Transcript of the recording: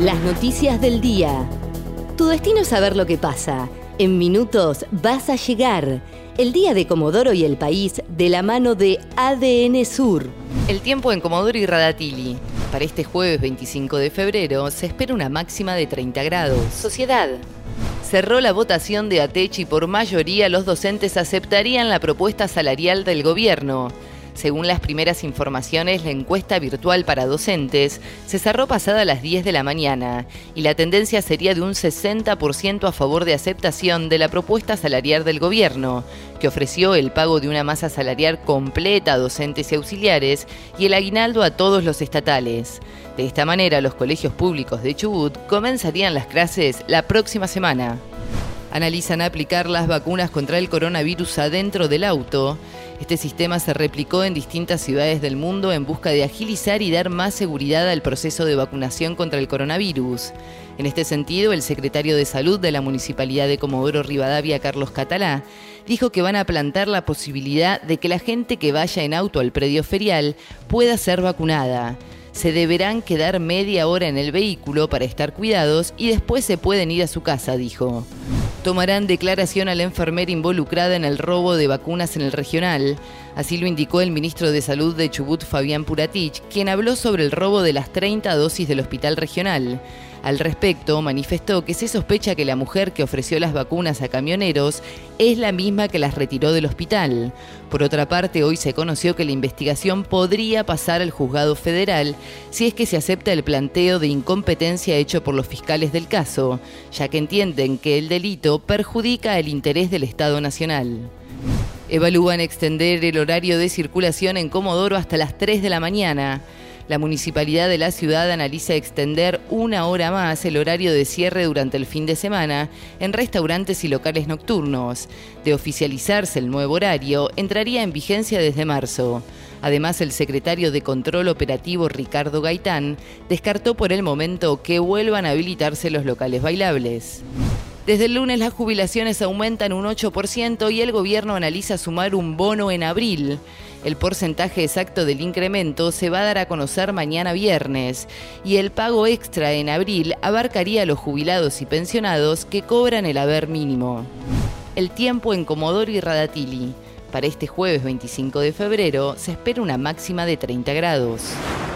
Las noticias del día. Tu destino es saber lo que pasa. En minutos vas a llegar. El día de Comodoro y el país de la mano de ADN Sur. El tiempo en Comodoro y Radatili. Para este jueves 25 de febrero se espera una máxima de 30 grados. Sociedad. Cerró la votación de ATECH y por mayoría los docentes aceptarían la propuesta salarial del gobierno. Según las primeras informaciones, la encuesta virtual para docentes se cerró pasada las 10 de la mañana y la tendencia sería de un 60% a favor de aceptación de la propuesta salarial del gobierno, que ofreció el pago de una masa salarial completa a docentes y auxiliares y el aguinaldo a todos los estatales. De esta manera, los colegios públicos de Chubut comenzarían las clases la próxima semana. Analizan aplicar las vacunas contra el coronavirus adentro del auto este sistema se replicó en distintas ciudades del mundo en busca de agilizar y dar más seguridad al proceso de vacunación contra el coronavirus. En este sentido, el secretario de Salud de la Municipalidad de Comodoro Rivadavia, Carlos Catalá, dijo que van a plantar la posibilidad de que la gente que vaya en auto al predio ferial pueda ser vacunada se deberán quedar media hora en el vehículo para estar cuidados y después se pueden ir a su casa, dijo tomarán declaración a la enfermera involucrada en el robo de vacunas en el regional. Así lo indicó el ministro de Salud de Chubut, Fabián Puratich, quien habló sobre el robo de las 30 dosis del hospital regional. Al respecto, manifestó que se sospecha que la mujer que ofreció las vacunas a camioneros es la misma que las retiró del hospital. Por otra parte, hoy se conoció que la investigación podría pasar al juzgado federal si es que se acepta el planteo de incompetencia hecho por los fiscales del caso, ya que entienden que el delito perjudica el interés del Estado Nacional. Evalúan extender el horario de circulación en Comodoro hasta las 3 de la mañana. La municipalidad de la ciudad analiza extender una hora más el horario de cierre durante el fin de semana en restaurantes y locales nocturnos. De oficializarse el nuevo horario, entraría en vigencia desde marzo. Además, el secretario de Control Operativo Ricardo Gaitán descartó por el momento que vuelvan a habilitarse los locales bailables. Desde el lunes las jubilaciones aumentan un 8% y el gobierno analiza sumar un bono en abril. El porcentaje exacto del incremento se va a dar a conocer mañana viernes y el pago extra en abril abarcaría a los jubilados y pensionados que cobran el haber mínimo. El tiempo en Comodoro y Radatili. Para este jueves 25 de febrero se espera una máxima de 30 grados.